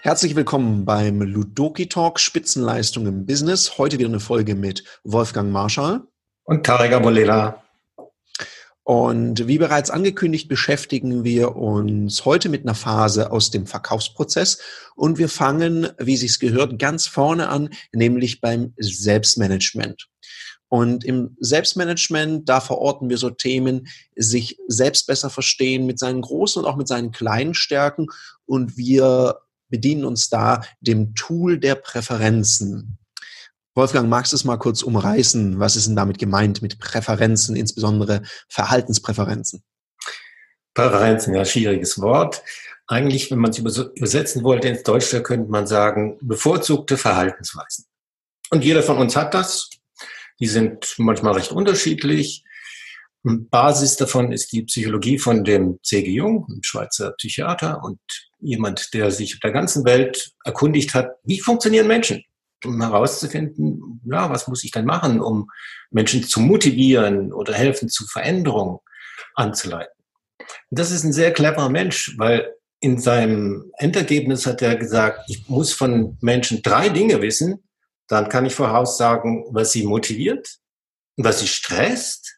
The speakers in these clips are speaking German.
Herzlich willkommen beim Ludoki Talk Spitzenleistung im Business. Heute wieder eine Folge mit Wolfgang Marschall und Tarek Abulela. Und wie bereits angekündigt, beschäftigen wir uns heute mit einer Phase aus dem Verkaufsprozess. Und wir fangen, wie sich's gehört, ganz vorne an, nämlich beim Selbstmanagement. Und im Selbstmanagement, da verorten wir so Themen, sich selbst besser verstehen mit seinen großen und auch mit seinen kleinen Stärken. Und wir bedienen uns da dem Tool der Präferenzen. Wolfgang, magst du es mal kurz umreißen? Was ist denn damit gemeint mit Präferenzen, insbesondere Verhaltenspräferenzen? Präferenzen, ja, schwieriges Wort. Eigentlich, wenn man es übersetzen wollte ins Deutsche, könnte man sagen, bevorzugte Verhaltensweisen. Und jeder von uns hat das. Die sind manchmal recht unterschiedlich. Basis davon ist die Psychologie von dem C.G. Jung, einem Schweizer Psychiater und jemand, der sich auf der ganzen Welt erkundigt hat, wie funktionieren Menschen? um herauszufinden, ja, was muss ich denn machen, um Menschen zu motivieren oder helfen zu Veränderungen anzuleiten. Und das ist ein sehr cleverer Mensch, weil in seinem Endergebnis hat er gesagt, ich muss von Menschen drei Dinge wissen, dann kann ich voraussagen, was sie motiviert, was sie stresst,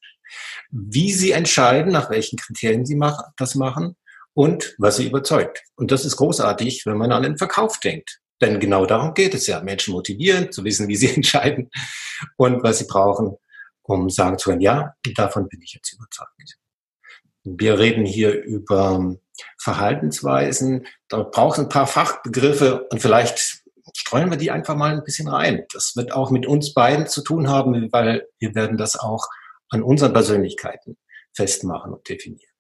wie sie entscheiden, nach welchen Kriterien sie das machen und was sie überzeugt. Und das ist großartig, wenn man an den Verkauf denkt. Denn genau darum geht es ja, Menschen motivieren, zu wissen, wie sie entscheiden und was sie brauchen, um sagen zu können, ja, davon bin ich jetzt überzeugt. Wir reden hier über Verhaltensweisen, da braucht es ein paar Fachbegriffe und vielleicht streuen wir die einfach mal ein bisschen rein. Das wird auch mit uns beiden zu tun haben, weil wir werden das auch an unseren Persönlichkeiten festmachen und definieren.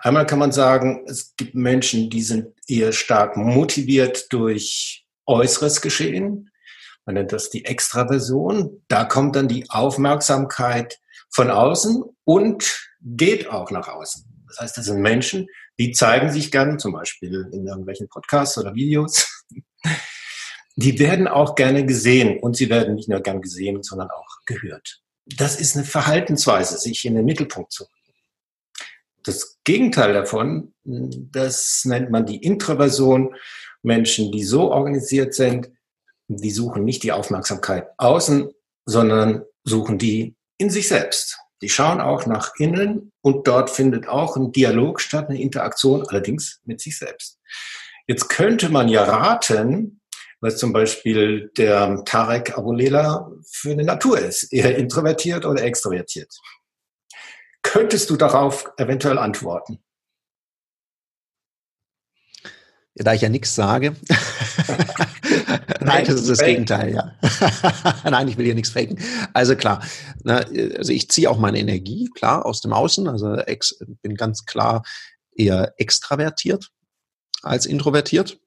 Einmal kann man sagen, es gibt Menschen, die sind eher stark motiviert durch äußeres Geschehen. Man nennt das die Extraversion. Da kommt dann die Aufmerksamkeit von außen und geht auch nach außen. Das heißt, das sind Menschen, die zeigen sich gern, zum Beispiel in irgendwelchen Podcasts oder Videos. Die werden auch gerne gesehen und sie werden nicht nur gern gesehen, sondern auch gehört. Das ist eine Verhaltensweise, sich in den Mittelpunkt zu das Gegenteil davon, das nennt man die Introversion. Menschen, die so organisiert sind, die suchen nicht die Aufmerksamkeit außen, sondern suchen die in sich selbst. Die schauen auch nach innen und dort findet auch ein Dialog statt, eine Interaktion, allerdings mit sich selbst. Jetzt könnte man ja raten, was zum Beispiel der Tarek Abulela für eine Natur ist. Eher introvertiert oder extrovertiert. Könntest du darauf eventuell antworten? Da ich ja nichts sage. Nein, das ist das Gegenteil, ja. Nein, ich will hier nichts faken. Also klar, ne, also ich ziehe auch meine Energie, klar, aus dem Außen. Also ex, bin ganz klar eher extravertiert als introvertiert.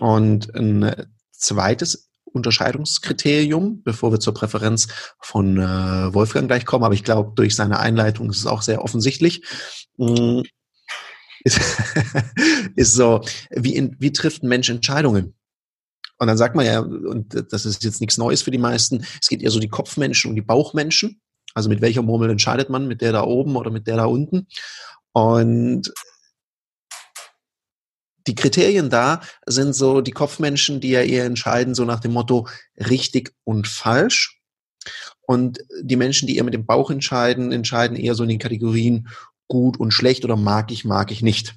Und ein zweites Unterscheidungskriterium, bevor wir zur Präferenz von äh, Wolfgang gleich kommen. Aber ich glaube, durch seine Einleitung ist es auch sehr offensichtlich. Mm, ist, ist so, wie, in, wie trifft ein Mensch Entscheidungen? Und dann sagt man ja, und das ist jetzt nichts Neues für die meisten, es geht eher so die Kopfmenschen und die Bauchmenschen. Also mit welcher Murmel entscheidet man? Mit der da oben oder mit der da unten? Und die Kriterien da sind so die Kopfmenschen, die ja eher entscheiden, so nach dem Motto richtig und falsch. Und die Menschen, die eher mit dem Bauch entscheiden, entscheiden eher so in den Kategorien gut und schlecht oder mag ich, mag ich nicht.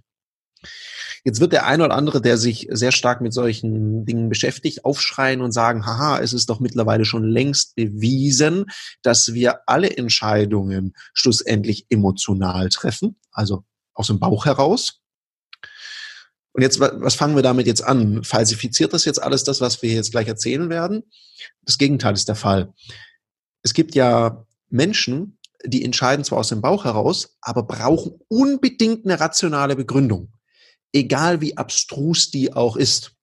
Jetzt wird der eine oder andere, der sich sehr stark mit solchen Dingen beschäftigt, aufschreien und sagen, haha, es ist doch mittlerweile schon längst bewiesen, dass wir alle Entscheidungen schlussendlich emotional treffen, also aus dem Bauch heraus. Und jetzt, was fangen wir damit jetzt an? Falsifiziert das jetzt alles das, was wir jetzt gleich erzählen werden? Das Gegenteil ist der Fall. Es gibt ja Menschen, die entscheiden zwar aus dem Bauch heraus, aber brauchen unbedingt eine rationale Begründung. Egal wie abstrus die auch ist.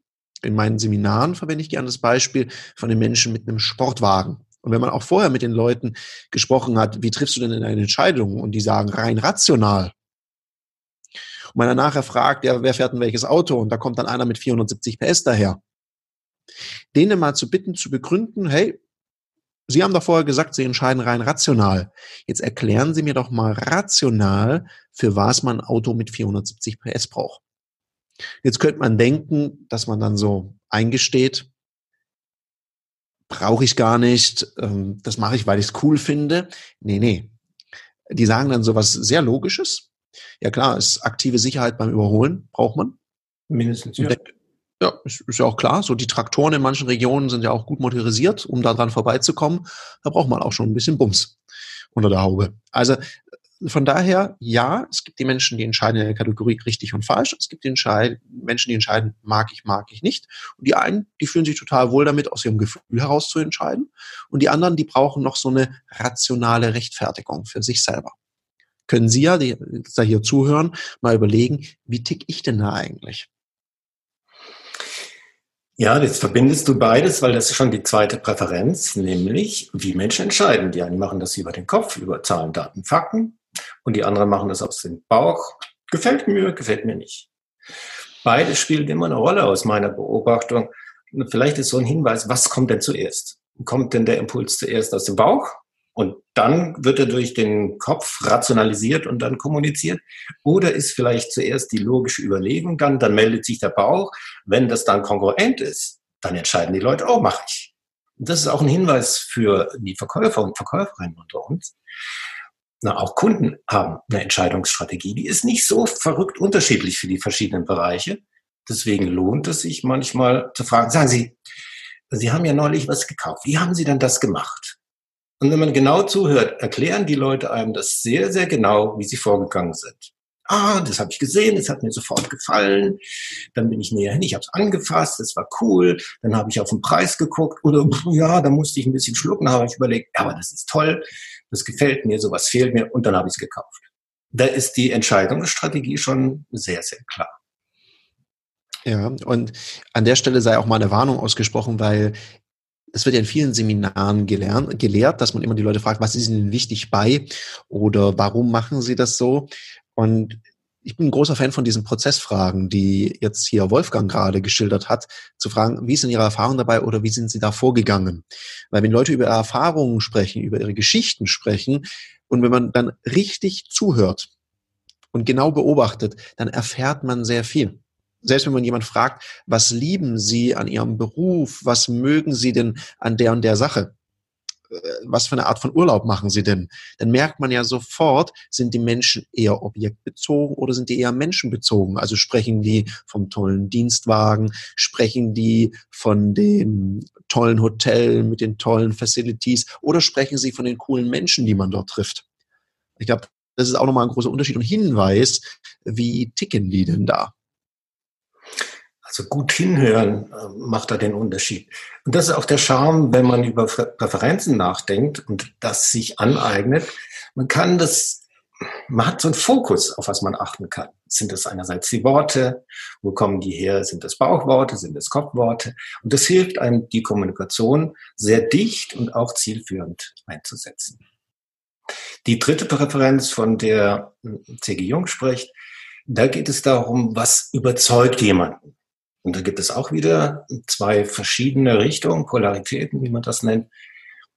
In meinen Seminaren verwende ich gerne das Beispiel von den Menschen mit einem Sportwagen. Und wenn man auch vorher mit den Leuten gesprochen hat, wie triffst du denn eine Entscheidung? Und die sagen rein rational, und man dann nachher fragt, ja, wer fährt denn welches Auto? Und da kommt dann einer mit 470 PS daher. Denen mal zu bitten, zu begründen, hey, Sie haben doch vorher gesagt, Sie entscheiden rein rational. Jetzt erklären Sie mir doch mal rational, für was man ein Auto mit 470 PS braucht. Jetzt könnte man denken, dass man dann so eingesteht, brauche ich gar nicht, ähm, das mache ich, weil ich es cool finde. Nee, nee. Die sagen dann sowas sehr Logisches. Ja klar, ist aktive Sicherheit beim Überholen, braucht man. Mindestens, ja. Ja, ist, ist ja auch klar. So die Traktoren in manchen Regionen sind ja auch gut motorisiert, um da dran vorbeizukommen. Da braucht man auch schon ein bisschen Bums unter der Haube. Also von daher, ja, es gibt die Menschen, die entscheiden in der Kategorie richtig und falsch. Es gibt die Entscheid Menschen, die entscheiden, mag ich, mag ich nicht. Und die einen, die fühlen sich total wohl damit, aus ihrem Gefühl heraus zu entscheiden. Und die anderen, die brauchen noch so eine rationale Rechtfertigung für sich selber. Können Sie ja, die da hier zuhören, mal überlegen, wie tick ich denn da eigentlich? Ja, jetzt verbindest du beides, weil das ist schon die zweite Präferenz, nämlich wie Menschen entscheiden. Die einen machen das über den Kopf, über Zahlen, Daten, Fakten und die anderen machen das aus dem Bauch. Gefällt mir, gefällt mir nicht. Beides spielt immer eine Rolle aus meiner Beobachtung. Vielleicht ist so ein Hinweis, was kommt denn zuerst? Kommt denn der Impuls zuerst aus dem Bauch und dann wird er durch den Kopf rationalisiert und dann kommuniziert. Oder ist vielleicht zuerst die logische Überlegung dann, dann meldet sich der Bauch. Wenn das dann kongruent ist, dann entscheiden die Leute, oh, mache ich. Und das ist auch ein Hinweis für die Verkäufer und Verkäuferinnen unter uns. Na, auch Kunden haben eine Entscheidungsstrategie. Die ist nicht so verrückt unterschiedlich für die verschiedenen Bereiche. Deswegen lohnt es sich manchmal zu fragen, sagen Sie, Sie haben ja neulich was gekauft. Wie haben Sie denn das gemacht? Und wenn man genau zuhört, erklären die Leute einem das sehr, sehr genau, wie sie vorgegangen sind. Ah, das habe ich gesehen, das hat mir sofort gefallen. Dann bin ich näher hin, ich habe es angefasst, das war cool. Dann habe ich auf den Preis geguckt oder ja, da musste ich ein bisschen schlucken, habe ich überlegt, aber das ist toll, das gefällt mir, sowas fehlt mir und dann habe ich es gekauft. Da ist die Entscheidungsstrategie schon sehr, sehr klar. Ja, und an der Stelle sei auch mal eine Warnung ausgesprochen, weil es wird ja in vielen Seminaren gelernt, gelehrt, dass man immer die Leute fragt, was ist ihnen wichtig bei oder warum machen sie das so? Und ich bin ein großer Fan von diesen Prozessfragen, die jetzt hier Wolfgang gerade geschildert hat, zu fragen, wie denn Ihre Erfahrung dabei oder wie sind Sie da vorgegangen? Weil wenn Leute über ihre Erfahrungen sprechen, über ihre Geschichten sprechen und wenn man dann richtig zuhört und genau beobachtet, dann erfährt man sehr viel selbst wenn man jemand fragt, was lieben Sie an Ihrem Beruf, was mögen Sie denn an der und der Sache, äh, was für eine Art von Urlaub machen Sie denn? Dann merkt man ja sofort, sind die Menschen eher objektbezogen oder sind die eher menschenbezogen? Also sprechen die vom tollen Dienstwagen, sprechen die von dem tollen Hotel mit den tollen Facilities oder sprechen sie von den coolen Menschen, die man dort trifft? Ich glaube, das ist auch nochmal ein großer Unterschied und Hinweis, wie ticken die denn da? Also gut hinhören äh, macht da den Unterschied. Und das ist auch der Charme, wenn man über Präferenzen nachdenkt und das sich aneignet. Man kann das, man hat so einen Fokus, auf was man achten kann. Sind das einerseits die Worte? Wo kommen die her? Sind das Bauchworte? Sind das Kopfworte? Und das hilft einem, die Kommunikation sehr dicht und auch zielführend einzusetzen. Die dritte Präferenz, von der C.G. Jung spricht, da geht es darum, was überzeugt jemanden. Und da gibt es auch wieder zwei verschiedene Richtungen, Polaritäten, wie man das nennt.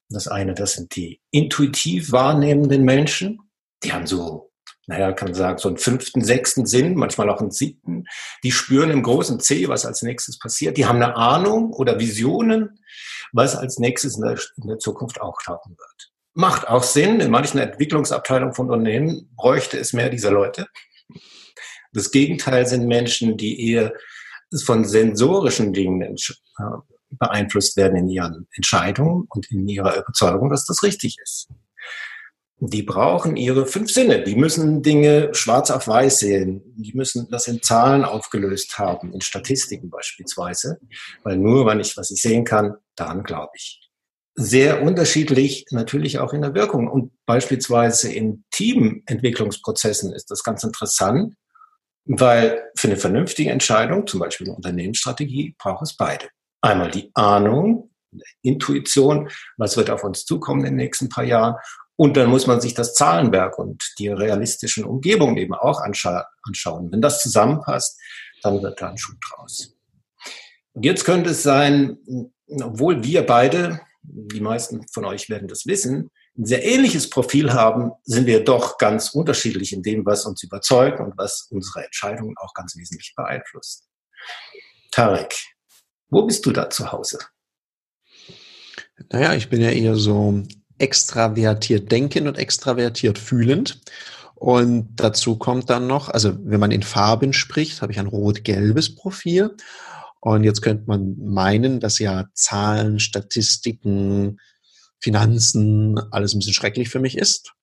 Das eine, das sind die intuitiv wahrnehmenden Menschen. Die haben so, naja, kann man sagen, so einen fünften, sechsten Sinn, manchmal auch einen siebten. Die spüren im großen C, was als nächstes passiert. Die haben eine Ahnung oder Visionen, was als nächstes in der, in der Zukunft auch tauchen wird. Macht auch Sinn. In manchen Entwicklungsabteilungen von Unternehmen bräuchte es mehr dieser Leute. Das Gegenteil sind Menschen, die eher von sensorischen Dingen äh, beeinflusst werden in ihren Entscheidungen und in ihrer Überzeugung, dass das richtig ist. Die brauchen ihre fünf Sinne. Die müssen Dinge schwarz auf weiß sehen. Die müssen das in Zahlen aufgelöst haben, in Statistiken beispielsweise. Weil nur, wenn ich was ich sehen kann, daran glaube ich. Sehr unterschiedlich natürlich auch in der Wirkung. Und beispielsweise in Teamentwicklungsprozessen ist das ganz interessant. Weil für eine vernünftige Entscheidung, zum Beispiel eine Unternehmensstrategie, braucht es beide. Einmal die Ahnung, Intuition, was wird auf uns zukommen in den nächsten paar Jahren. Und dann muss man sich das Zahlenwerk und die realistischen Umgebungen eben auch anscha anschauen. Wenn das zusammenpasst, dann wird da ein Schuh draus. Und jetzt könnte es sein, obwohl wir beide die meisten von euch werden das wissen, ein sehr ähnliches Profil haben, sind wir doch ganz unterschiedlich in dem, was uns überzeugt und was unsere Entscheidungen auch ganz wesentlich beeinflusst. Tarek, wo bist du da zu Hause? Naja, ich bin ja eher so extravertiert denkend und extravertiert fühlend. Und dazu kommt dann noch, also wenn man in Farben spricht, habe ich ein rot-gelbes Profil. Und jetzt könnte man meinen, dass ja Zahlen, Statistiken, Finanzen, alles ein bisschen schrecklich für mich ist.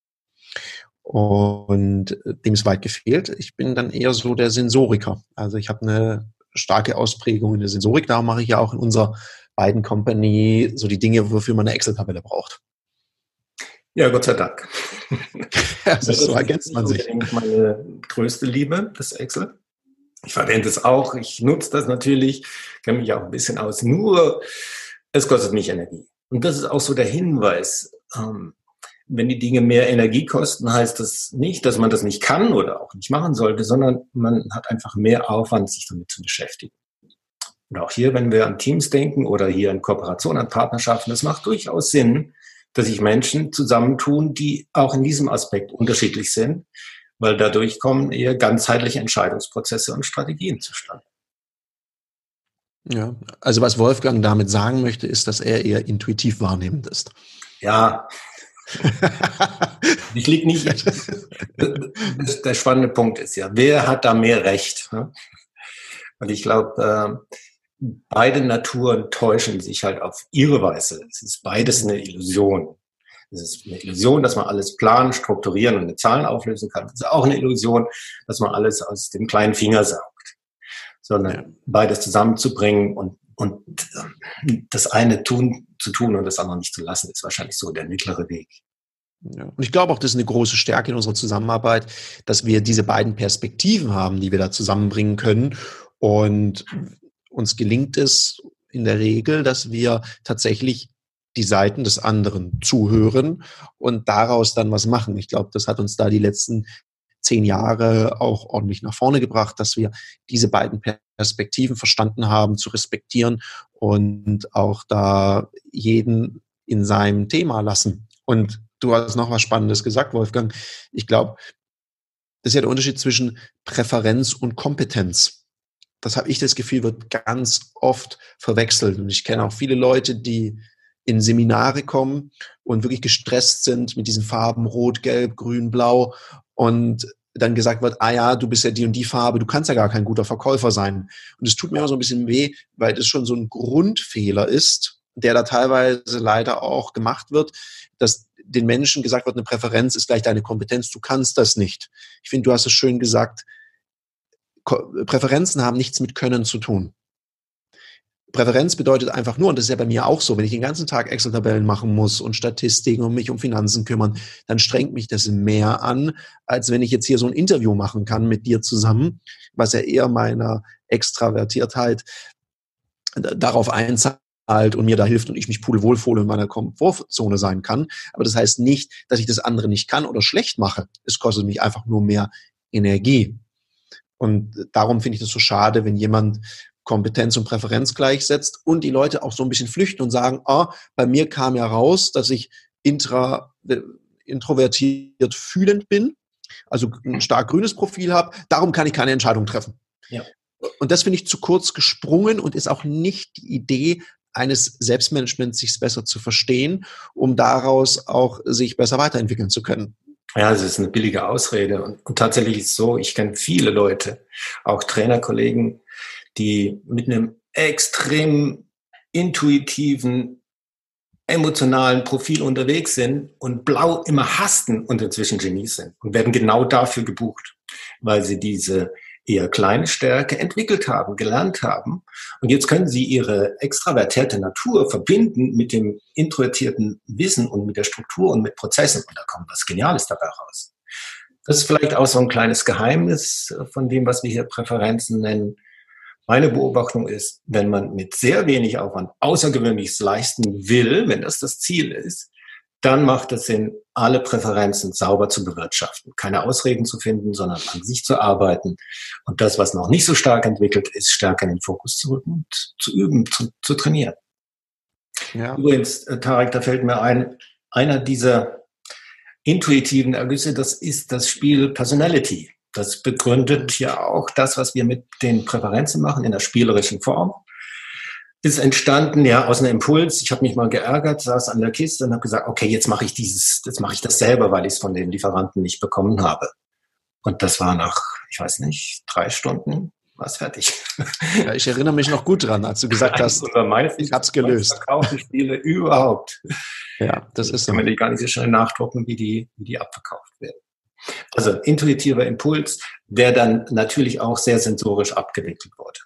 Und dem ist weit gefehlt. Ich bin dann eher so der Sensoriker. Also ich habe eine starke Ausprägung in der Sensorik. Da mache ich ja auch in unserer beiden Company so die Dinge, wofür man eine Excel-Tabelle braucht. Ja, Gott sei Dank. also so ergänzt man sich. Das ist meine größte Liebe, das Excel. Ich verwende es auch, ich nutze das natürlich, kenne mich auch ein bisschen aus. Nur, es kostet mich Energie. Und das ist auch so der Hinweis. Ähm, wenn die Dinge mehr Energie kosten, heißt das nicht, dass man das nicht kann oder auch nicht machen sollte, sondern man hat einfach mehr Aufwand, sich damit zu beschäftigen. Und auch hier, wenn wir an Teams denken oder hier in Kooperation, an Partnerschaften, das macht durchaus Sinn, dass sich Menschen zusammentun, die auch in diesem Aspekt unterschiedlich sind, weil dadurch kommen eher ganzheitliche Entscheidungsprozesse und Strategien zustande. Ja, also was Wolfgang damit sagen möchte, ist, dass er eher intuitiv wahrnehmend ist. Ja. ich liege nicht. der spannende Punkt ist ja, wer hat da mehr Recht? Ne? Und ich glaube, äh, beide Naturen täuschen sich halt auf ihre Weise. Es ist beides eine Illusion. Es ist eine Illusion, dass man alles planen, strukturieren und mit Zahlen auflösen kann. Es ist auch eine Illusion, dass man alles aus dem kleinen Finger saugt. Sondern ja. beides zusammenzubringen und, und ähm, das eine tun, zu tun und das andere nicht zu lassen, ist wahrscheinlich so der mittlere Weg. Ja. Und ich glaube auch, das ist eine große Stärke in unserer Zusammenarbeit, dass wir diese beiden Perspektiven haben, die wir da zusammenbringen können. Und uns gelingt es in der Regel, dass wir tatsächlich die Seiten des anderen zuhören und daraus dann was machen. Ich glaube, das hat uns da die letzten zehn Jahre auch ordentlich nach vorne gebracht, dass wir diese beiden Perspektiven verstanden haben, zu respektieren und auch da jeden in seinem Thema lassen. Und du hast noch was Spannendes gesagt, Wolfgang. Ich glaube, das ist ja der Unterschied zwischen Präferenz und Kompetenz das habe ich das Gefühl, wird ganz oft verwechselt. Und ich kenne auch viele Leute, die in Seminare kommen und wirklich gestresst sind mit diesen Farben Rot, Gelb, Grün, Blau und dann gesagt wird, ah ja, du bist ja die und die Farbe, du kannst ja gar kein guter Verkäufer sein. Und es tut mir auch so ein bisschen weh, weil das schon so ein Grundfehler ist, der da teilweise leider auch gemacht wird, dass den Menschen gesagt wird, eine Präferenz ist gleich deine Kompetenz, du kannst das nicht. Ich finde, du hast es schön gesagt, Präferenzen haben nichts mit Können zu tun. Präferenz bedeutet einfach nur, und das ist ja bei mir auch so, wenn ich den ganzen Tag Excel-Tabellen machen muss und Statistiken und mich um Finanzen kümmern, dann strengt mich das mehr an, als wenn ich jetzt hier so ein Interview machen kann mit dir zusammen, was ja eher meiner Extravertiertheit darauf einzahlt und mir da hilft und ich mich pudelwohl in meiner Komfortzone sein kann. Aber das heißt nicht, dass ich das andere nicht kann oder schlecht mache. Es kostet mich einfach nur mehr Energie. Und darum finde ich das so schade, wenn jemand Kompetenz und Präferenz gleichsetzt und die Leute auch so ein bisschen flüchten und sagen, ah, bei mir kam ja raus, dass ich intra, introvertiert fühlend bin, also ein stark grünes Profil habe, darum kann ich keine Entscheidung treffen. Ja. Und das finde ich zu kurz gesprungen und ist auch nicht die Idee eines Selbstmanagements, sich besser zu verstehen, um daraus auch sich besser weiterentwickeln zu können. Ja, es ist eine billige Ausrede. Und, und tatsächlich ist es so, ich kenne viele Leute, auch Trainerkollegen, die mit einem extrem intuitiven, emotionalen Profil unterwegs sind und blau immer hasten und inzwischen Genies sind und werden genau dafür gebucht, weil sie diese eher kleine Stärke entwickelt haben, gelernt haben. Und jetzt können sie ihre extravertierte Natur verbinden mit dem introvertierten Wissen und mit der Struktur und mit Prozessen. Und da kommt was Geniales dabei raus. Das ist vielleicht auch so ein kleines Geheimnis von dem, was wir hier Präferenzen nennen. Meine Beobachtung ist, wenn man mit sehr wenig Aufwand Außergewöhnliches leisten will, wenn das das Ziel ist, dann macht es Sinn, alle Präferenzen sauber zu bewirtschaften, keine Ausreden zu finden, sondern an sich zu arbeiten und das, was noch nicht so stark entwickelt ist, stärker in den Fokus zu rücken, zu üben, zu, zu trainieren. Ja. Übrigens, äh, Tarek, da fällt mir ein, einer dieser intuitiven Ergüsse, das ist das Spiel Personality. Das begründet ja auch das, was wir mit den Präferenzen machen in der spielerischen Form. Ist entstanden ja aus einem Impuls. Ich habe mich mal geärgert, saß an der Kiste und habe gesagt, okay, jetzt mache ich dieses, jetzt mache ich das selber, weil ich es von den Lieferanten nicht bekommen habe. Und das war nach, ich weiß nicht, drei Stunden war es fertig. Ja, ich erinnere mich noch gut dran, als du gesagt hast, ich habe es gelöst. Verkaufte Spiele überhaupt. Ja, das ist so. Kann man die gar nicht so schnell nachdrucken, wie die, wie die abverkauft werden. Also intuitiver Impuls, der dann natürlich auch sehr sensorisch abgewickelt wurde.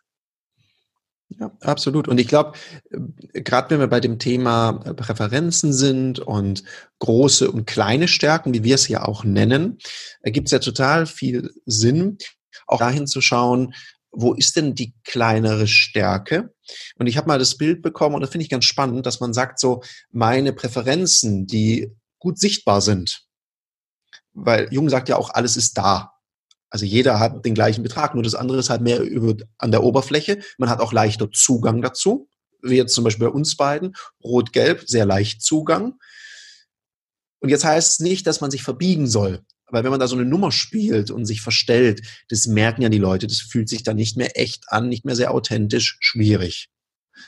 Ja, absolut. Und ich glaube, äh, gerade wenn wir bei dem Thema Präferenzen sind und große und kleine Stärken, wie wir es ja auch nennen, ergibt es ja total viel Sinn, auch dahin zu schauen, wo ist denn die kleinere Stärke? Und ich habe mal das Bild bekommen und das finde ich ganz spannend, dass man sagt so, meine Präferenzen, die gut sichtbar sind, weil Jung sagt ja auch, alles ist da. Also jeder hat den gleichen Betrag, nur das andere ist halt mehr über, an der Oberfläche. Man hat auch leichter Zugang dazu, wie jetzt zum Beispiel bei uns beiden. Rot-Gelb, sehr leicht Zugang. Und jetzt heißt es nicht, dass man sich verbiegen soll. Weil wenn man da so eine Nummer spielt und sich verstellt, das merken ja die Leute, das fühlt sich dann nicht mehr echt an, nicht mehr sehr authentisch, schwierig.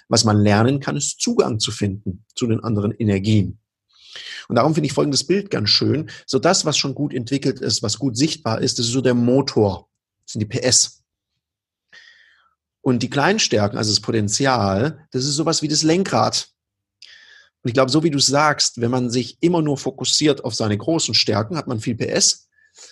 Was man lernen kann, ist Zugang zu finden zu den anderen Energien. Und darum finde ich folgendes Bild ganz schön. So das, was schon gut entwickelt ist, was gut sichtbar ist, das ist so der Motor. Das sind die PS. Und die kleinen Stärken, also das Potenzial, das ist sowas wie das Lenkrad. Und ich glaube, so wie du sagst, wenn man sich immer nur fokussiert auf seine großen Stärken, hat man viel PS.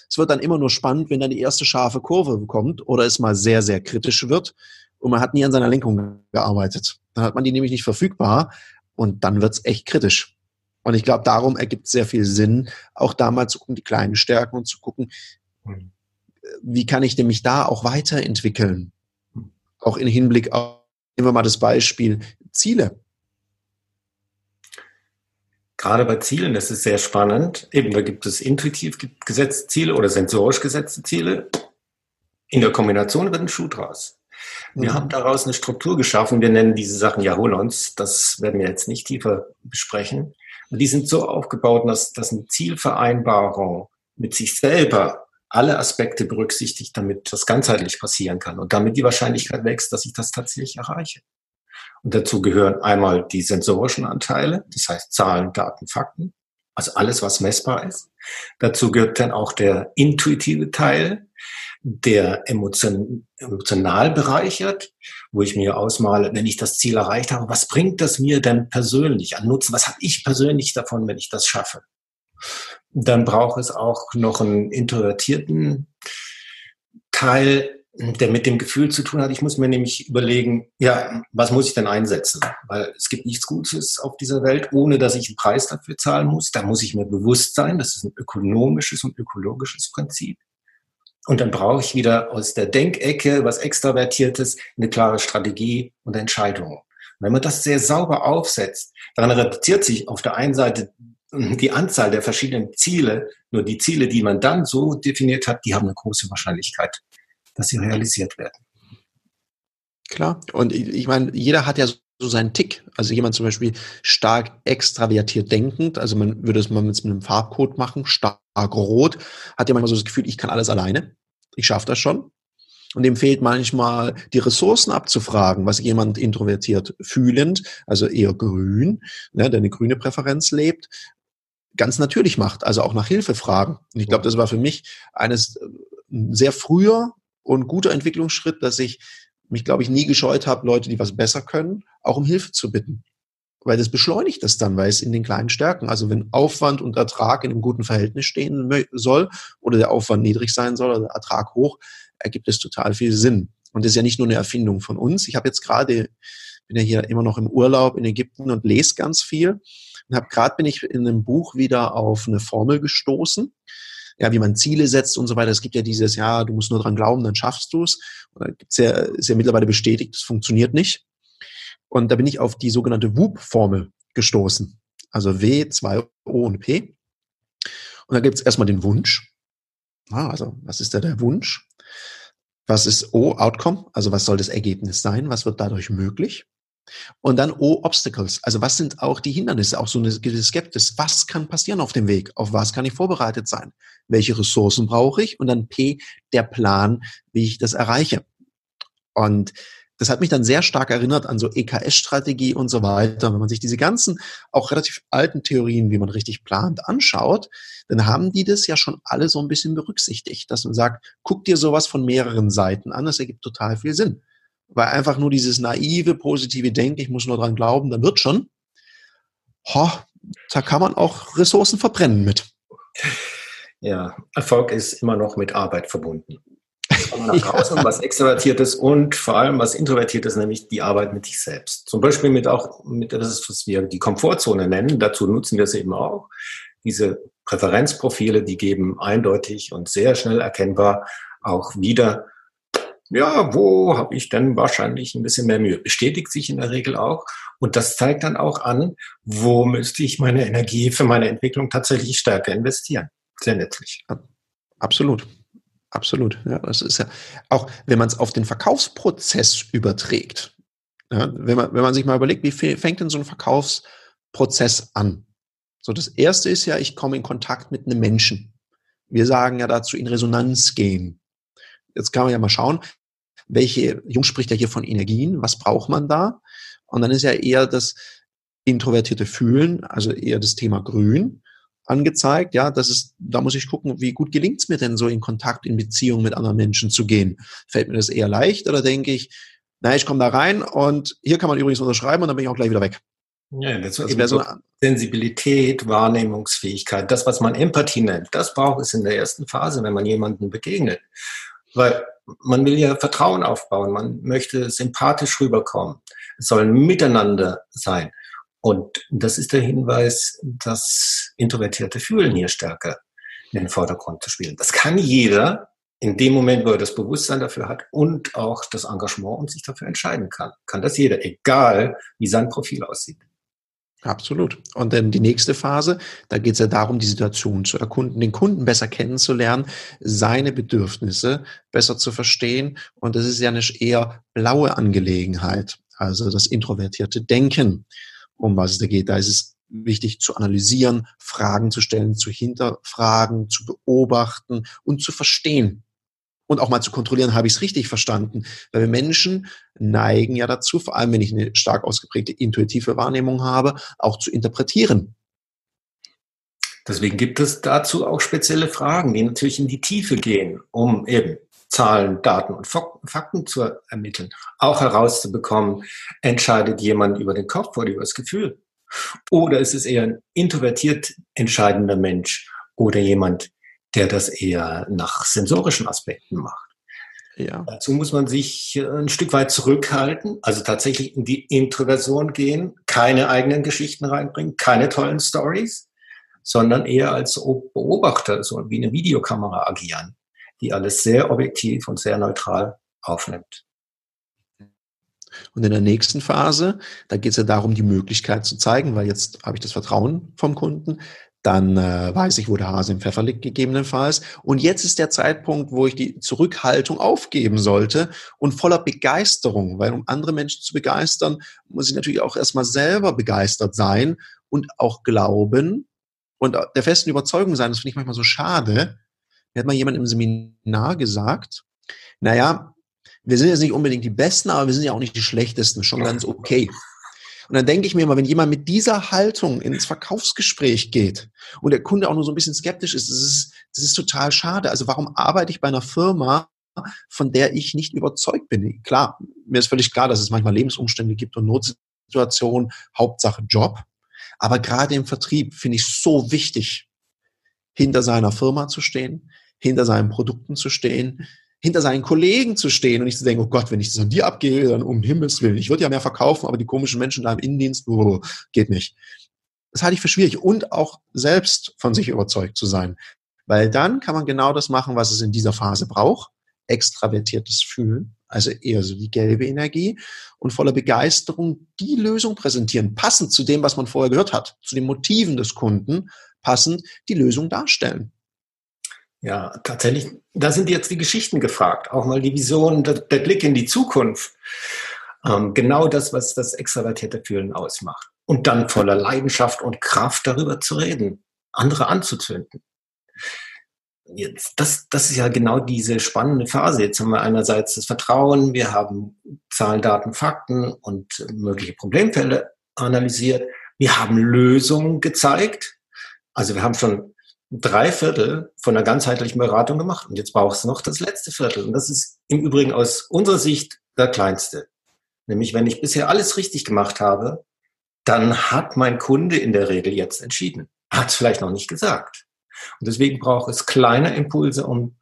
Es wird dann immer nur spannend, wenn dann die erste scharfe Kurve kommt oder es mal sehr, sehr kritisch wird und man hat nie an seiner Lenkung gearbeitet. Dann hat man die nämlich nicht verfügbar und dann wird's echt kritisch. Und ich glaube, darum ergibt es sehr viel Sinn, auch da mal zu gucken, die kleinen Stärken und zu gucken, hm. wie kann ich denn mich da auch weiterentwickeln? Auch in Hinblick auf, nehmen wir mal das Beispiel Ziele. Gerade bei Zielen, das ist sehr spannend. Eben, da gibt es intuitiv gesetzte Ziele oder sensorisch gesetzte Ziele. In der Kombination wird ein Schuh draus. Wir mhm. haben daraus eine Struktur geschaffen. Wir nennen diese Sachen Jahrhunderts. Das werden wir jetzt nicht tiefer besprechen. Und die sind so aufgebaut, dass, dass eine Zielvereinbarung mit sich selber alle Aspekte berücksichtigt, damit das ganzheitlich passieren kann und damit die Wahrscheinlichkeit wächst, dass ich das tatsächlich erreiche. Und dazu gehören einmal die sensorischen Anteile, das heißt Zahlen, Daten, Fakten, also alles, was messbar ist. Dazu gehört dann auch der intuitive Teil, der emotion, emotional bereichert, wo ich mir ausmale, wenn ich das Ziel erreicht habe, was bringt das mir denn persönlich an Nutzen? Was habe ich persönlich davon, wenn ich das schaffe? Dann braucht es auch noch einen introvertierten Teil, der mit dem Gefühl zu tun hat, ich muss mir nämlich überlegen, ja, was muss ich denn einsetzen? Weil es gibt nichts Gutes auf dieser Welt, ohne dass ich einen Preis dafür zahlen muss. Da muss ich mir bewusst sein, das ist ein ökonomisches und ökologisches Prinzip. Und dann brauche ich wieder aus der Denkecke was Extravertiertes, eine klare Strategie und Entscheidungen. wenn man das sehr sauber aufsetzt, dann reduziert sich auf der einen Seite die Anzahl der verschiedenen Ziele, nur die Ziele, die man dann so definiert hat, die haben eine große Wahrscheinlichkeit, dass sie realisiert werden. Klar. Und ich, ich meine, jeder hat ja so so seinen Tick. Also jemand zum Beispiel stark extravertiert denkend, also man würde es mal mit einem Farbcode machen, stark rot, hat ja manchmal so das Gefühl, ich kann alles alleine. Ich schaffe das schon. Und dem fehlt manchmal die Ressourcen abzufragen, was jemand introvertiert fühlend, also eher grün, ne, der eine grüne Präferenz lebt, ganz natürlich macht, also auch nach Hilfe fragen. Und ich glaube, das war für mich eines äh, sehr früher und guter Entwicklungsschritt, dass ich mich, glaube ich, nie gescheut habe, Leute, die was besser können, auch um Hilfe zu bitten. Weil das beschleunigt das dann, weil es in den kleinen Stärken, also wenn Aufwand und Ertrag in einem guten Verhältnis stehen soll oder der Aufwand niedrig sein soll oder der Ertrag hoch, ergibt es total viel Sinn. Und das ist ja nicht nur eine Erfindung von uns. Ich habe jetzt gerade, bin ja hier immer noch im Urlaub in Ägypten und lese ganz viel. Und habe gerade bin ich in einem Buch wieder auf eine Formel gestoßen ja, wie man Ziele setzt und so weiter. Es gibt ja dieses, ja, du musst nur dran glauben, dann schaffst du es. Gibt's ja, ist ja mittlerweile bestätigt, das funktioniert nicht. Und da bin ich auf die sogenannte WOOP-Formel gestoßen. Also W, 2 O und P. Und da gibt's erstmal den Wunsch. Ah, also, was ist da der Wunsch? Was ist O, Outcome? Also, was soll das Ergebnis sein? Was wird dadurch möglich? Und dann O, Obstacles. Also was sind auch die Hindernisse? Auch so eine Skeptis. Was kann passieren auf dem Weg? Auf was kann ich vorbereitet sein? Welche Ressourcen brauche ich? Und dann P, der Plan, wie ich das erreiche. Und das hat mich dann sehr stark erinnert an so EKS-Strategie und so weiter. Wenn man sich diese ganzen, auch relativ alten Theorien, wie man richtig plant, anschaut, dann haben die das ja schon alle so ein bisschen berücksichtigt, dass man sagt, guck dir sowas von mehreren Seiten an, das ergibt total viel Sinn. Weil einfach nur dieses naive, positive Denken, ich muss nur dran glauben, dann wird schon. Ho, da kann man auch Ressourcen verbrennen mit. Ja, Erfolg ist immer noch mit Arbeit verbunden nach draußen, ja. was Extrovertiertes und vor allem was Introvertiertes, nämlich die Arbeit mit sich selbst. Zum Beispiel mit auch, mit das, was wir die Komfortzone nennen, dazu nutzen wir es eben auch. Diese Präferenzprofile, die geben eindeutig und sehr schnell erkennbar auch wieder, ja, wo habe ich denn wahrscheinlich ein bisschen mehr Mühe? Bestätigt sich in der Regel auch. Und das zeigt dann auch an, wo müsste ich meine Energie für meine Entwicklung tatsächlich stärker investieren. Sehr nützlich. Absolut. Absolut. Ja, das ist ja auch, wenn man es auf den Verkaufsprozess überträgt. Ja, wenn man, wenn man sich mal überlegt, wie fängt denn so ein Verkaufsprozess an? So, das erste ist ja, ich komme in Kontakt mit einem Menschen. Wir sagen ja dazu in Resonanz gehen. Jetzt kann man ja mal schauen, welche, Jung spricht ja hier von Energien, was braucht man da? Und dann ist ja eher das introvertierte Fühlen, also eher das Thema Grün angezeigt. Ja, das ist, da muss ich gucken, wie gut gelingt es mir denn so in Kontakt, in Beziehung mit anderen Menschen zu gehen. Fällt mir das eher leicht oder denke ich, na, ich komme da rein und hier kann man übrigens unterschreiben und dann bin ich auch gleich wieder weg. Ja, das ist also so Sensibilität, Wahrnehmungsfähigkeit, das, was man Empathie nennt, das braucht es in der ersten Phase, wenn man jemandem begegnet. Weil man will ja Vertrauen aufbauen, man möchte sympathisch rüberkommen. Es soll ein Miteinander sein. Und das ist der Hinweis, das introvertierte Fühlen hier stärker in den Vordergrund zu spielen. Das kann jeder in dem Moment, wo er das Bewusstsein dafür hat und auch das Engagement und sich dafür entscheiden kann. Kann das jeder, egal wie sein Profil aussieht. Absolut. Und dann die nächste Phase, da geht es ja darum, die Situation zu erkunden, den Kunden besser kennenzulernen, seine Bedürfnisse besser zu verstehen. Und das ist ja eine eher blaue Angelegenheit, also das introvertierte Denken um was es da geht. Da ist es wichtig zu analysieren, Fragen zu stellen, zu hinterfragen, zu beobachten und zu verstehen. Und auch mal zu kontrollieren, habe ich es richtig verstanden? Weil wir Menschen neigen ja dazu, vor allem wenn ich eine stark ausgeprägte intuitive Wahrnehmung habe, auch zu interpretieren. Deswegen gibt es dazu auch spezielle Fragen, die natürlich in die Tiefe gehen, um eben Zahlen, Daten und Fakten zu ermitteln, auch herauszubekommen, entscheidet jemand über den Kopf oder über das Gefühl? Oder ist es eher ein introvertiert entscheidender Mensch oder jemand, der das eher nach sensorischen Aspekten macht? Ja. Dazu muss man sich ein Stück weit zurückhalten, also tatsächlich in die Introversion gehen, keine eigenen Geschichten reinbringen, keine tollen Stories, sondern eher als Beobachter, so wie eine Videokamera agieren die alles sehr objektiv und sehr neutral aufnimmt. Und in der nächsten Phase, da geht es ja darum, die Möglichkeit zu zeigen, weil jetzt habe ich das Vertrauen vom Kunden, dann äh, weiß ich, wo der Hase im Pfeffer liegt, gegebenenfalls. Und jetzt ist der Zeitpunkt, wo ich die Zurückhaltung aufgeben sollte und voller Begeisterung, weil um andere Menschen zu begeistern, muss ich natürlich auch erstmal selber begeistert sein und auch glauben und der festen Überzeugung sein, das finde ich manchmal so schade, mir hat mal jemand im Seminar gesagt, naja, wir sind jetzt nicht unbedingt die Besten, aber wir sind ja auch nicht die Schlechtesten, schon ganz okay. Und dann denke ich mir mal, wenn jemand mit dieser Haltung ins Verkaufsgespräch geht und der Kunde auch nur so ein bisschen skeptisch ist, das ist, das ist total schade. Also warum arbeite ich bei einer Firma, von der ich nicht überzeugt bin? Klar, mir ist völlig klar, dass es manchmal Lebensumstände gibt und Notsituationen, Hauptsache Job. Aber gerade im Vertrieb finde ich so wichtig, hinter seiner Firma zu stehen, hinter seinen Produkten zu stehen, hinter seinen Kollegen zu stehen und nicht zu denken, oh Gott, wenn ich das an die abgebe, dann um Himmels Willen. Ich würde ja mehr verkaufen, aber die komischen Menschen da im Innendienst, oh, geht nicht. Das halte ich für schwierig und auch selbst von sich überzeugt zu sein. Weil dann kann man genau das machen, was es in dieser Phase braucht. Extravertiertes Fühlen, also eher so die gelbe Energie und voller Begeisterung die Lösung präsentieren, passend zu dem, was man vorher gehört hat, zu den Motiven des Kunden, passend die Lösung darstellen. Ja, tatsächlich, da sind jetzt die Geschichten gefragt, auch mal die Vision, der, der Blick in die Zukunft. Ähm, genau das, was das extravertierte Fühlen ausmacht. Und dann voller Leidenschaft und Kraft darüber zu reden, andere anzuzünden. Jetzt, das, das ist ja genau diese spannende Phase. Jetzt haben wir einerseits das Vertrauen, wir haben Zahlen, Daten, Fakten und mögliche Problemfälle analysiert. Wir haben Lösungen gezeigt. Also wir haben schon drei Viertel von einer ganzheitlichen Beratung gemacht und jetzt braucht es noch das letzte Viertel. Und das ist im Übrigen aus unserer Sicht der kleinste. Nämlich, wenn ich bisher alles richtig gemacht habe, dann hat mein Kunde in der Regel jetzt entschieden. Hat es vielleicht noch nicht gesagt. Und deswegen braucht es kleine Impulse, um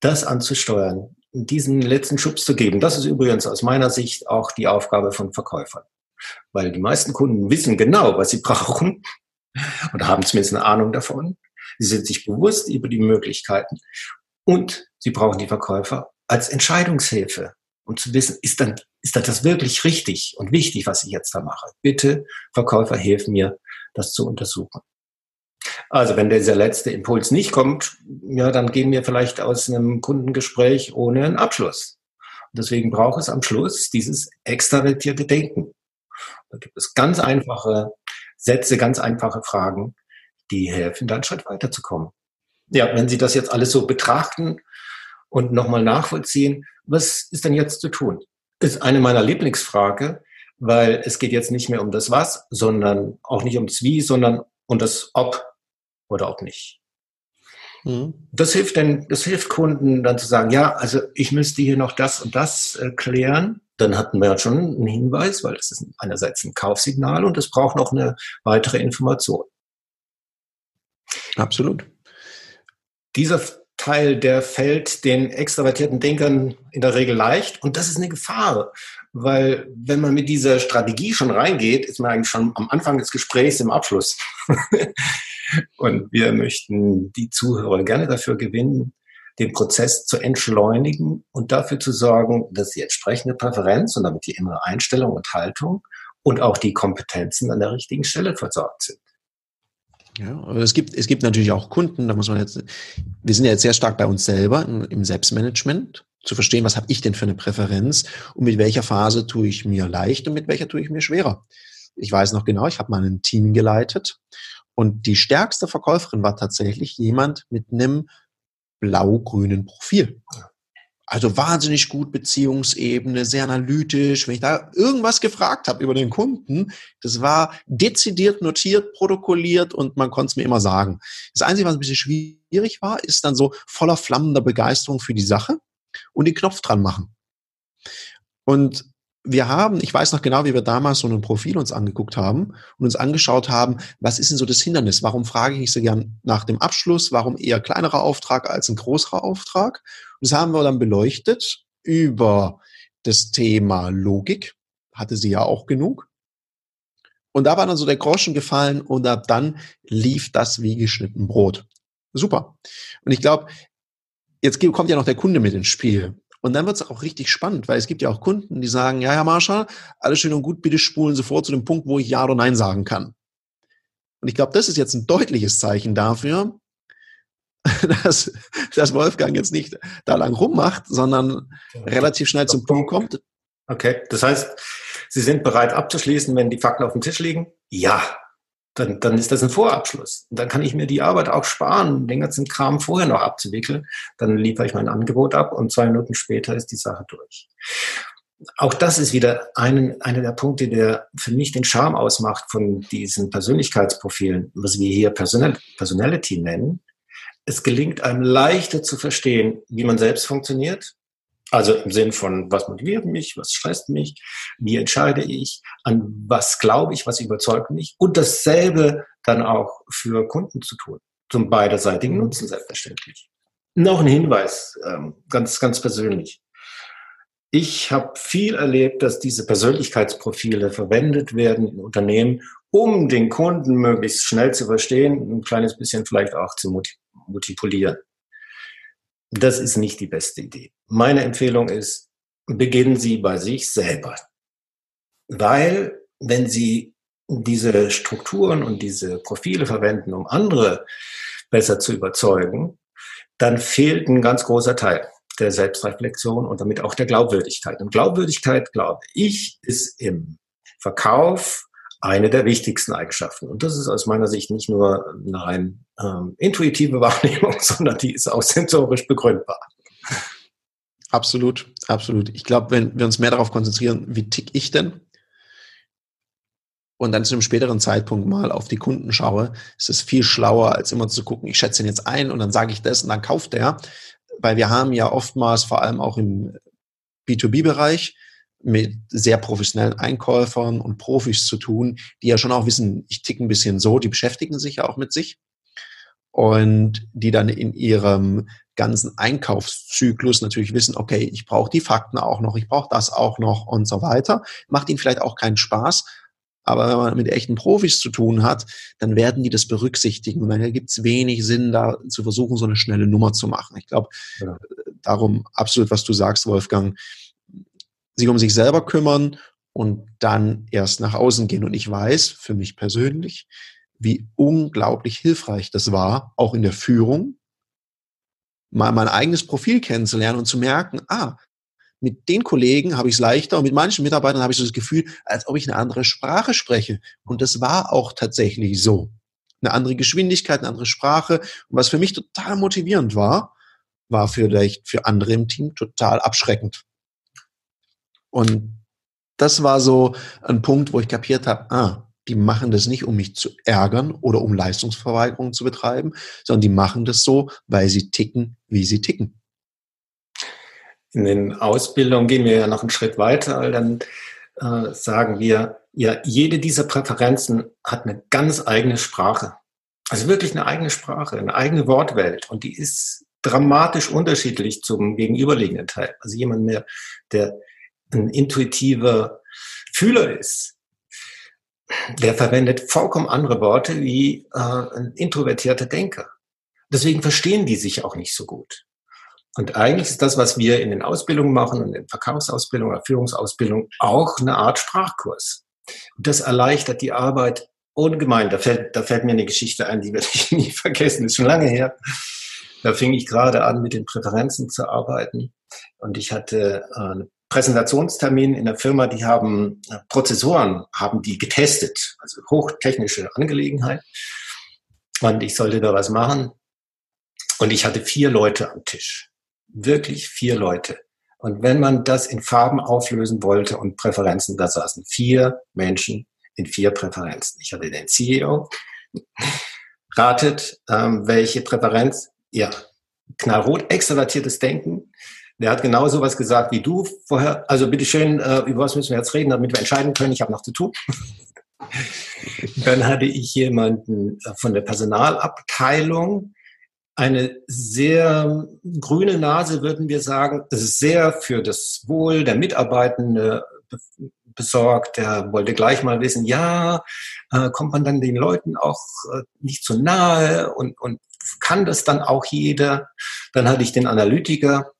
das anzusteuern, diesen letzten Schubs zu geben. Das ist übrigens aus meiner Sicht auch die Aufgabe von Verkäufern. Weil die meisten Kunden wissen genau, was sie brauchen und haben zumindest eine Ahnung davon. Sie sind sich bewusst über die Möglichkeiten und sie brauchen die Verkäufer als Entscheidungshilfe, um zu wissen, ist dann, ist das wirklich richtig und wichtig, was ich jetzt da mache? Bitte, Verkäufer, hilf mir, das zu untersuchen. Also wenn dieser letzte Impuls nicht kommt, ja, dann gehen wir vielleicht aus einem Kundengespräch ohne einen Abschluss. Und deswegen braucht es am Schluss dieses extravertierte Denken. Da gibt es ganz einfache Sätze, ganz einfache Fragen, die helfen, dann einen Schritt weiterzukommen. Ja, wenn Sie das jetzt alles so betrachten und nochmal nachvollziehen, was ist denn jetzt zu tun? Ist eine meiner Lieblingsfrage, weil es geht jetzt nicht mehr um das Was, sondern auch nicht um das Wie, sondern um das Ob oder ob nicht. Mhm. Das hilft denn, das hilft Kunden dann zu sagen, ja, also ich müsste hier noch das und das äh, klären. Dann hatten wir ja schon einen Hinweis, weil das ist einerseits ein Kaufsignal und es braucht noch eine weitere Information. Absolut. Dieser Teil, der fällt den extravertierten Denkern in der Regel leicht und das ist eine Gefahr, weil wenn man mit dieser Strategie schon reingeht, ist man eigentlich schon am Anfang des Gesprächs im Abschluss. Und wir möchten die Zuhörer gerne dafür gewinnen, den Prozess zu entschleunigen und dafür zu sorgen, dass die entsprechende Präferenz und damit die innere Einstellung und Haltung und auch die Kompetenzen an der richtigen Stelle versorgt sind. Ja, aber es gibt, es gibt natürlich auch Kunden, da muss man jetzt, wir sind ja jetzt sehr stark bei uns selber im Selbstmanagement, zu verstehen, was habe ich denn für eine Präferenz und mit welcher Phase tue ich mir leicht und mit welcher tue ich mir schwerer. Ich weiß noch genau, ich habe mal ein Team geleitet und die stärkste Verkäuferin war tatsächlich jemand mit einem blau-grünen Profil. Also wahnsinnig gut Beziehungsebene, sehr analytisch. Wenn ich da irgendwas gefragt habe über den Kunden, das war dezidiert notiert, protokolliert und man konnte es mir immer sagen. Das Einzige, was ein bisschen schwierig war, ist dann so voller flammender Begeisterung für die Sache und den Knopf dran machen. Und wir haben, ich weiß noch genau, wie wir damals so ein Profil uns angeguckt haben und uns angeschaut haben, was ist denn so das Hindernis? Warum frage ich nicht so gern nach dem Abschluss? Warum eher kleinerer Auftrag als ein größerer Auftrag? Das haben wir dann beleuchtet über das Thema Logik. Hatte sie ja auch genug. Und da war dann so der Groschen gefallen und ab dann lief das wie geschnitten Brot. Super. Und ich glaube, jetzt kommt ja noch der Kunde mit ins Spiel. Und dann wird es auch richtig spannend, weil es gibt ja auch Kunden, die sagen, ja, Herr Marschall, alles schön und gut, bitte spulen vor zu dem Punkt, wo ich Ja oder Nein sagen kann. Und ich glaube, das ist jetzt ein deutliches Zeichen dafür, dass, dass Wolfgang jetzt nicht da lang rummacht, sondern relativ schnell zum Punkt kommt. Okay, das heißt, Sie sind bereit abzuschließen, wenn die Fakten auf dem Tisch liegen? Ja, dann, dann ist das ein Vorabschluss. Und dann kann ich mir die Arbeit auch sparen, den ganzen Kram vorher noch abzuwickeln. Dann liefere ich mein Angebot ab und zwei Minuten später ist die Sache durch. Auch das ist wieder ein, einer der Punkte, der für mich den Charme ausmacht von diesen Persönlichkeitsprofilen, was wir hier Personal, Personality nennen. Es gelingt einem leichter zu verstehen, wie man selbst funktioniert, also im Sinn von, was motiviert mich, was stresst mich, wie entscheide ich, an was glaube ich, was überzeugt mich und dasselbe dann auch für Kunden zu tun, zum beiderseitigen Nutzen selbstverständlich. Noch ein Hinweis, ähm, ganz, ganz persönlich. Ich habe viel erlebt, dass diese Persönlichkeitsprofile verwendet werden in Unternehmen, um den Kunden möglichst schnell zu verstehen, ein kleines bisschen vielleicht auch zu motivieren. Das ist nicht die beste Idee. Meine Empfehlung ist, beginnen Sie bei sich selber. Weil, wenn Sie diese Strukturen und diese Profile verwenden, um andere besser zu überzeugen, dann fehlt ein ganz großer Teil. der Selbstreflexion und damit auch der Glaubwürdigkeit. Und Glaubwürdigkeit, glaube ich, ist im Verkauf eine der wichtigsten Eigenschaften. Und das ist aus meiner Sicht nicht nur eine rein ähm, intuitive Wahrnehmung, sondern die ist auch sensorisch begründbar. Absolut, absolut. Ich glaube, wenn wir uns mehr darauf konzentrieren, wie tick ich denn? Und dann zu einem späteren Zeitpunkt mal auf die Kunden schaue, ist es viel schlauer, als immer zu gucken, ich schätze ihn jetzt ein und dann sage ich das und dann kauft er. Weil wir haben ja oftmals, vor allem auch im B2B-Bereich, mit sehr professionellen Einkäufern und Profis zu tun, die ja schon auch wissen, ich ticke ein bisschen so, die beschäftigen sich ja auch mit sich und die dann in ihrem ganzen Einkaufszyklus natürlich wissen, okay, ich brauche die Fakten auch noch, ich brauche das auch noch und so weiter. Macht ihnen vielleicht auch keinen Spaß, aber wenn man mit echten Profis zu tun hat, dann werden die das berücksichtigen. Und dann gibt es wenig Sinn, da zu versuchen, so eine schnelle Nummer zu machen. Ich glaube, ja. darum absolut, was du sagst, Wolfgang, sich um sich selber kümmern und dann erst nach außen gehen. Und ich weiß für mich persönlich, wie unglaublich hilfreich das war, auch in der Führung, mal mein eigenes Profil kennenzulernen und zu merken, ah, mit den Kollegen habe ich es leichter und mit manchen Mitarbeitern habe ich so das Gefühl, als ob ich eine andere Sprache spreche. Und das war auch tatsächlich so. Eine andere Geschwindigkeit, eine andere Sprache. Und was für mich total motivierend war, war vielleicht für andere im Team total abschreckend. Und das war so ein Punkt, wo ich kapiert habe, ah, die machen das nicht, um mich zu ärgern oder um Leistungsverweigerung zu betreiben, sondern die machen das so, weil sie ticken, wie sie ticken. In den Ausbildungen gehen wir ja noch einen Schritt weiter, weil dann äh, sagen wir, ja, jede dieser Präferenzen hat eine ganz eigene Sprache. Also wirklich eine eigene Sprache, eine eigene Wortwelt. Und die ist dramatisch unterschiedlich zum gegenüberliegenden Teil. Also jemand mehr, der ein intuitiver Fühler ist, der verwendet vollkommen andere Worte wie äh, ein introvertierter Denker. Deswegen verstehen die sich auch nicht so gut. Und eigentlich ist das, was wir in den Ausbildungen machen und in Verkaufsausbildungen oder Führungsausbildungen auch eine Art Sprachkurs. Und das erleichtert die Arbeit ungemein. Da fällt, da fällt mir eine Geschichte ein, die werde ich nie vergessen, ist schon lange her. Da fing ich gerade an, mit den Präferenzen zu arbeiten. Und ich hatte äh, eine Präsentationstermin in der Firma, die haben äh, Prozessoren, haben die getestet, also hochtechnische Angelegenheit. Und ich sollte da was machen. Und ich hatte vier Leute am Tisch. Wirklich vier Leute. Und wenn man das in Farben auflösen wollte und Präferenzen, da saßen vier Menschen in vier Präferenzen. Ich hatte den CEO. Ratet, ähm, welche Präferenz? Ja, knallrot, extrovertiertes Denken. Der hat genau sowas gesagt wie du vorher. Also bitteschön, äh, über was müssen wir jetzt reden, damit wir entscheiden können. Ich habe noch zu tun. Dann hatte ich jemanden äh, von der Personalabteilung, eine sehr grüne Nase, würden wir sagen, sehr für das Wohl der Mitarbeitenden besorgt. Der wollte gleich mal wissen, ja, äh, kommt man dann den Leuten auch äh, nicht zu nahe und, und kann das dann auch jeder? Dann hatte ich den Analytiker,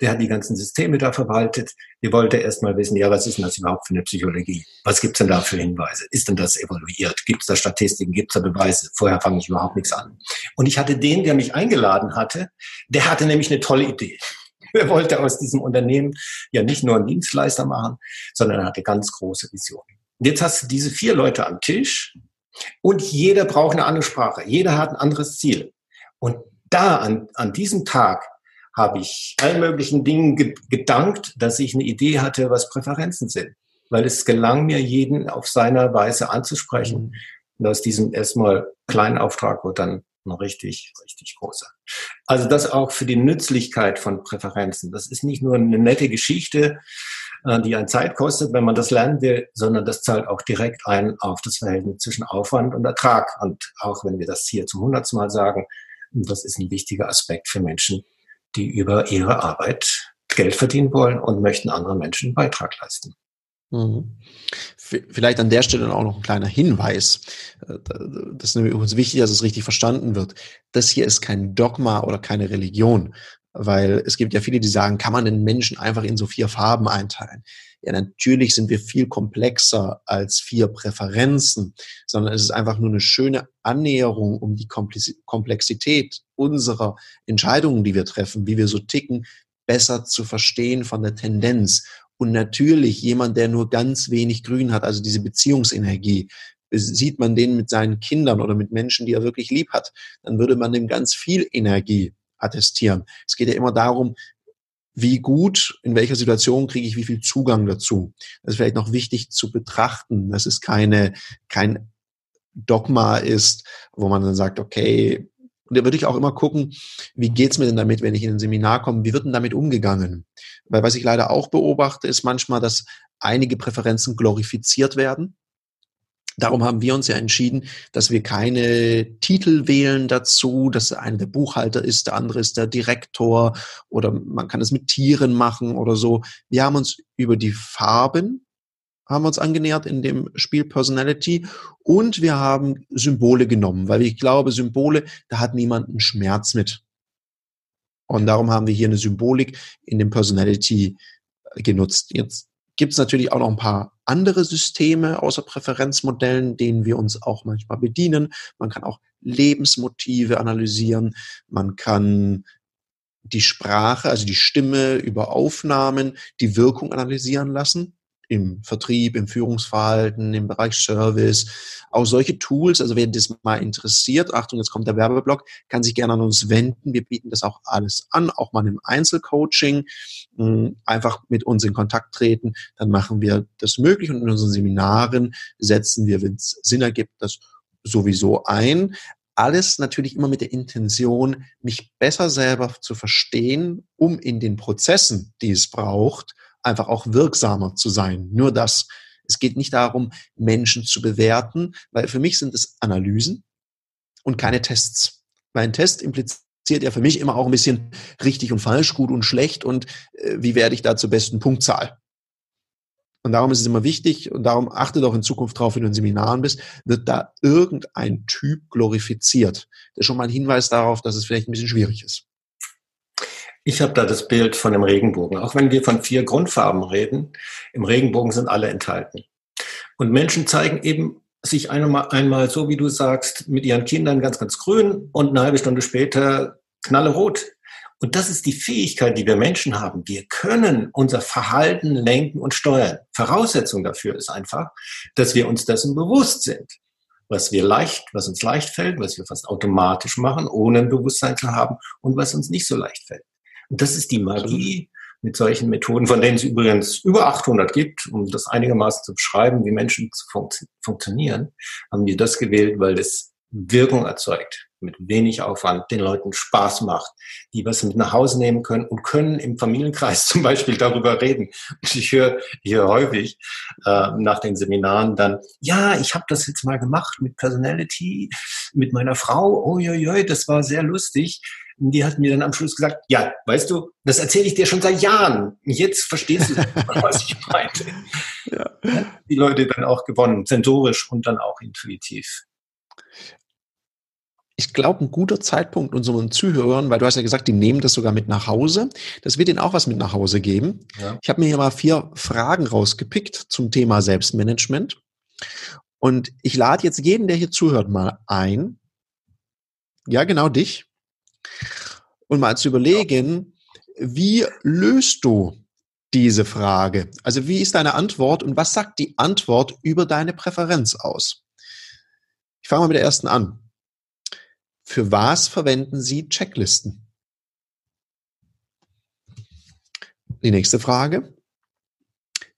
der hat die ganzen Systeme da verwaltet. Die wollte erst mal wissen, ja, was ist denn das überhaupt für eine Psychologie? Was gibt's denn da für Hinweise? Ist denn das evaluiert? Gibt es da Statistiken? Gibt es da Beweise? Vorher fange ich überhaupt nichts an. Und ich hatte den, der mich eingeladen hatte, der hatte nämlich eine tolle Idee. Er wollte aus diesem Unternehmen ja nicht nur einen Dienstleister machen, sondern er hatte ganz große Visionen. Und jetzt hast du diese vier Leute am Tisch und jeder braucht eine andere Sprache. Jeder hat ein anderes Ziel. Und da an, an diesem Tag habe ich allen möglichen Dingen ge gedankt, dass ich eine Idee hatte, was Präferenzen sind. Weil es gelang mir, jeden auf seiner Weise anzusprechen. Mhm. Und aus diesem erstmal kleinen Auftrag wird dann ein richtig, richtig großer. Also das auch für die Nützlichkeit von Präferenzen. Das ist nicht nur eine nette Geschichte, äh, die an Zeit kostet, wenn man das lernen will, sondern das zahlt auch direkt ein auf das Verhältnis zwischen Aufwand und Ertrag. Und auch wenn wir das hier zum hundertsten Mal sagen, das ist ein wichtiger Aspekt für Menschen, die über ihre Arbeit Geld verdienen wollen und möchten anderen Menschen einen Beitrag leisten. Mhm. Vielleicht an der Stelle auch noch ein kleiner Hinweis. Äh, das ist nämlich übrigens wichtig, dass es richtig verstanden wird. Das hier ist kein Dogma oder keine Religion, weil es gibt ja viele, die sagen, kann man den Menschen einfach in so vier Farben einteilen? Ja, natürlich sind wir viel komplexer als vier Präferenzen, sondern es ist einfach nur eine schöne Annäherung um die Komplexität unserer Entscheidungen, die wir treffen, wie wir so ticken, besser zu verstehen von der Tendenz. Und natürlich jemand, der nur ganz wenig Grün hat, also diese Beziehungsenergie, sieht man den mit seinen Kindern oder mit Menschen, die er wirklich lieb hat, dann würde man dem ganz viel Energie attestieren. Es geht ja immer darum, wie gut, in welcher Situation kriege ich wie viel Zugang dazu. Das ist vielleicht noch wichtig zu betrachten, dass es keine, kein Dogma ist, wo man dann sagt, okay, und da würde ich auch immer gucken, wie geht's mir denn damit, wenn ich in ein Seminar komme, wie wird denn damit umgegangen? Weil was ich leider auch beobachte, ist manchmal, dass einige Präferenzen glorifiziert werden Darum haben wir uns ja entschieden, dass wir keine Titel wählen dazu, dass einer der Buchhalter ist, der andere ist der Direktor oder man kann es mit Tieren machen oder so. Wir haben uns über die Farben haben uns angenähert in dem Spiel Personality und wir haben Symbole genommen, weil ich glaube, Symbole, da hat niemand einen Schmerz mit. Und darum haben wir hier eine Symbolik in dem Personality genutzt. Jetzt gibt es natürlich auch noch ein paar andere Systeme außer Präferenzmodellen, denen wir uns auch manchmal bedienen. Man kann auch Lebensmotive analysieren. Man kann die Sprache, also die Stimme über Aufnahmen, die Wirkung analysieren lassen im Vertrieb, im Führungsverhalten, im Bereich Service. Auch solche Tools, also wer das mal interessiert, Achtung, jetzt kommt der Werbeblock, kann sich gerne an uns wenden. Wir bieten das auch alles an, auch mal im Einzelcoaching. Hm, einfach mit uns in Kontakt treten, dann machen wir das möglich und in unseren Seminaren setzen wir, wenn es Sinn ergibt, das sowieso ein. Alles natürlich immer mit der Intention, mich besser selber zu verstehen, um in den Prozessen, die es braucht, einfach auch wirksamer zu sein. Nur das. Es geht nicht darum, Menschen zu bewerten, weil für mich sind es Analysen und keine Tests. Weil ein Test impliziert ja für mich immer auch ein bisschen richtig und falsch, gut und schlecht und äh, wie werde ich da zur besten Punktzahl. Und darum ist es immer wichtig und darum achte doch in Zukunft drauf, wenn du in Seminaren bist, wird da irgendein Typ glorifiziert. Das ist schon mal ein Hinweis darauf, dass es vielleicht ein bisschen schwierig ist. Ich habe da das Bild von dem Regenbogen. Auch wenn wir von vier Grundfarben reden, im Regenbogen sind alle enthalten. Und Menschen zeigen eben sich einmal, einmal so, wie du sagst, mit ihren Kindern ganz, ganz grün und eine halbe Stunde später knallerot. Und das ist die Fähigkeit, die wir Menschen haben. Wir können unser Verhalten lenken und steuern. Voraussetzung dafür ist einfach, dass wir uns dessen bewusst sind was wir leicht, was uns leicht fällt, was wir fast automatisch machen, ohne ein Bewusstsein zu haben und was uns nicht so leicht fällt. Und das ist die Magie mit solchen Methoden, von denen es übrigens über 800 gibt, um das einigermaßen zu beschreiben, wie Menschen fun funktionieren, haben wir das gewählt, weil das Wirkung erzeugt, mit wenig Aufwand, den Leuten Spaß macht, die was mit nach Hause nehmen können und können im Familienkreis zum Beispiel darüber reden. Und ich höre hier häufig äh, nach den Seminaren dann, ja, ich habe das jetzt mal gemacht mit Personality, mit meiner Frau, ja, das war sehr lustig. Und die hat mir dann am Schluss gesagt, ja, weißt du, das erzähle ich dir schon seit Jahren. Jetzt verstehst du, was ich meinte. Ja. Die Leute dann auch gewonnen, sensorisch und dann auch intuitiv. Ich glaube, ein guter Zeitpunkt unseren Zuhörern, weil du hast ja gesagt, die nehmen das sogar mit nach Hause. Das wird ihnen auch was mit nach Hause geben. Ja. Ich habe mir hier mal vier Fragen rausgepickt zum Thema Selbstmanagement. Und ich lade jetzt jeden, der hier zuhört, mal ein. Ja, genau dich und mal zu überlegen, wie löst du diese Frage? Also wie ist deine Antwort und was sagt die Antwort über deine Präferenz aus? Ich fange mal mit der ersten an. Für was verwenden Sie Checklisten? Die nächste Frage.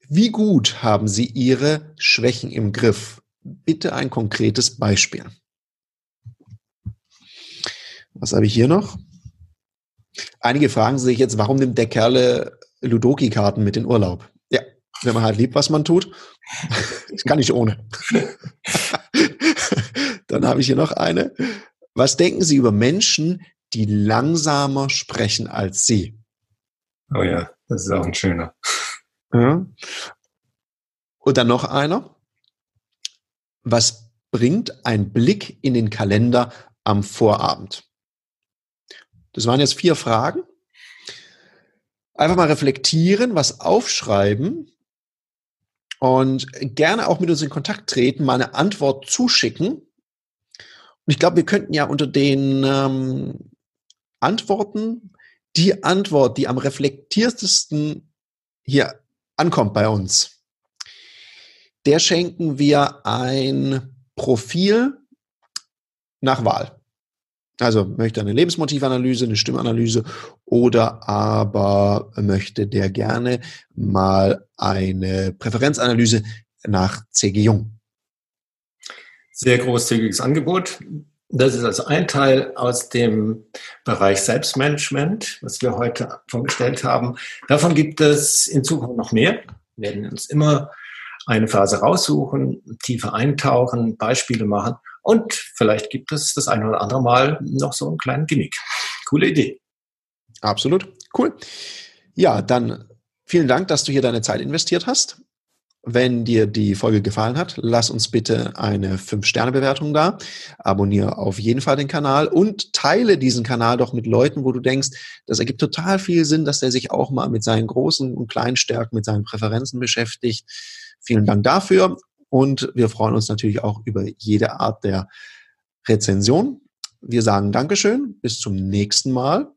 Wie gut haben Sie Ihre Schwächen im Griff? Bitte ein konkretes Beispiel. Was habe ich hier noch? Einige fragen sich jetzt, warum nimmt der Kerle Ludoki-Karten mit in Urlaub? Ja, wenn man halt liebt, was man tut. Das kann ich ohne. Dann habe ich hier noch eine. Was denken Sie über Menschen, die langsamer sprechen als Sie? Oh ja, das ist auch ein schöner. Ja. Und dann noch einer. Was bringt ein Blick in den Kalender am Vorabend? Das waren jetzt vier Fragen. Einfach mal reflektieren, was aufschreiben und gerne auch mit uns in Kontakt treten, mal eine Antwort zuschicken. Ich glaube, wir könnten ja unter den ähm, Antworten die Antwort, die am reflektiertesten hier ankommt bei uns, der schenken wir ein Profil nach Wahl. Also möchte eine Lebensmotivanalyse, eine Stimmanalyse oder aber möchte der gerne mal eine Präferenzanalyse nach C.G. Jung. Sehr großzügiges Angebot. Das ist also ein Teil aus dem Bereich Selbstmanagement, was wir heute vorgestellt haben. Davon gibt es in Zukunft noch mehr. Wir werden uns immer eine Phase raussuchen, tiefer eintauchen, Beispiele machen und vielleicht gibt es das eine oder andere Mal noch so einen kleinen Gimmick. Coole Idee. Absolut. Cool. Ja, dann vielen Dank, dass du hier deine Zeit investiert hast. Wenn dir die Folge gefallen hat, lass uns bitte eine 5-Sterne-Bewertung da. Abonniere auf jeden Fall den Kanal und teile diesen Kanal doch mit Leuten, wo du denkst, das ergibt total viel Sinn, dass der sich auch mal mit seinen großen und kleinen Stärken, mit seinen Präferenzen beschäftigt. Vielen Dank dafür und wir freuen uns natürlich auch über jede Art der Rezension. Wir sagen Dankeschön, bis zum nächsten Mal.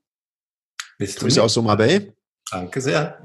Bis Grüße aus Soma Bay. Danke sehr.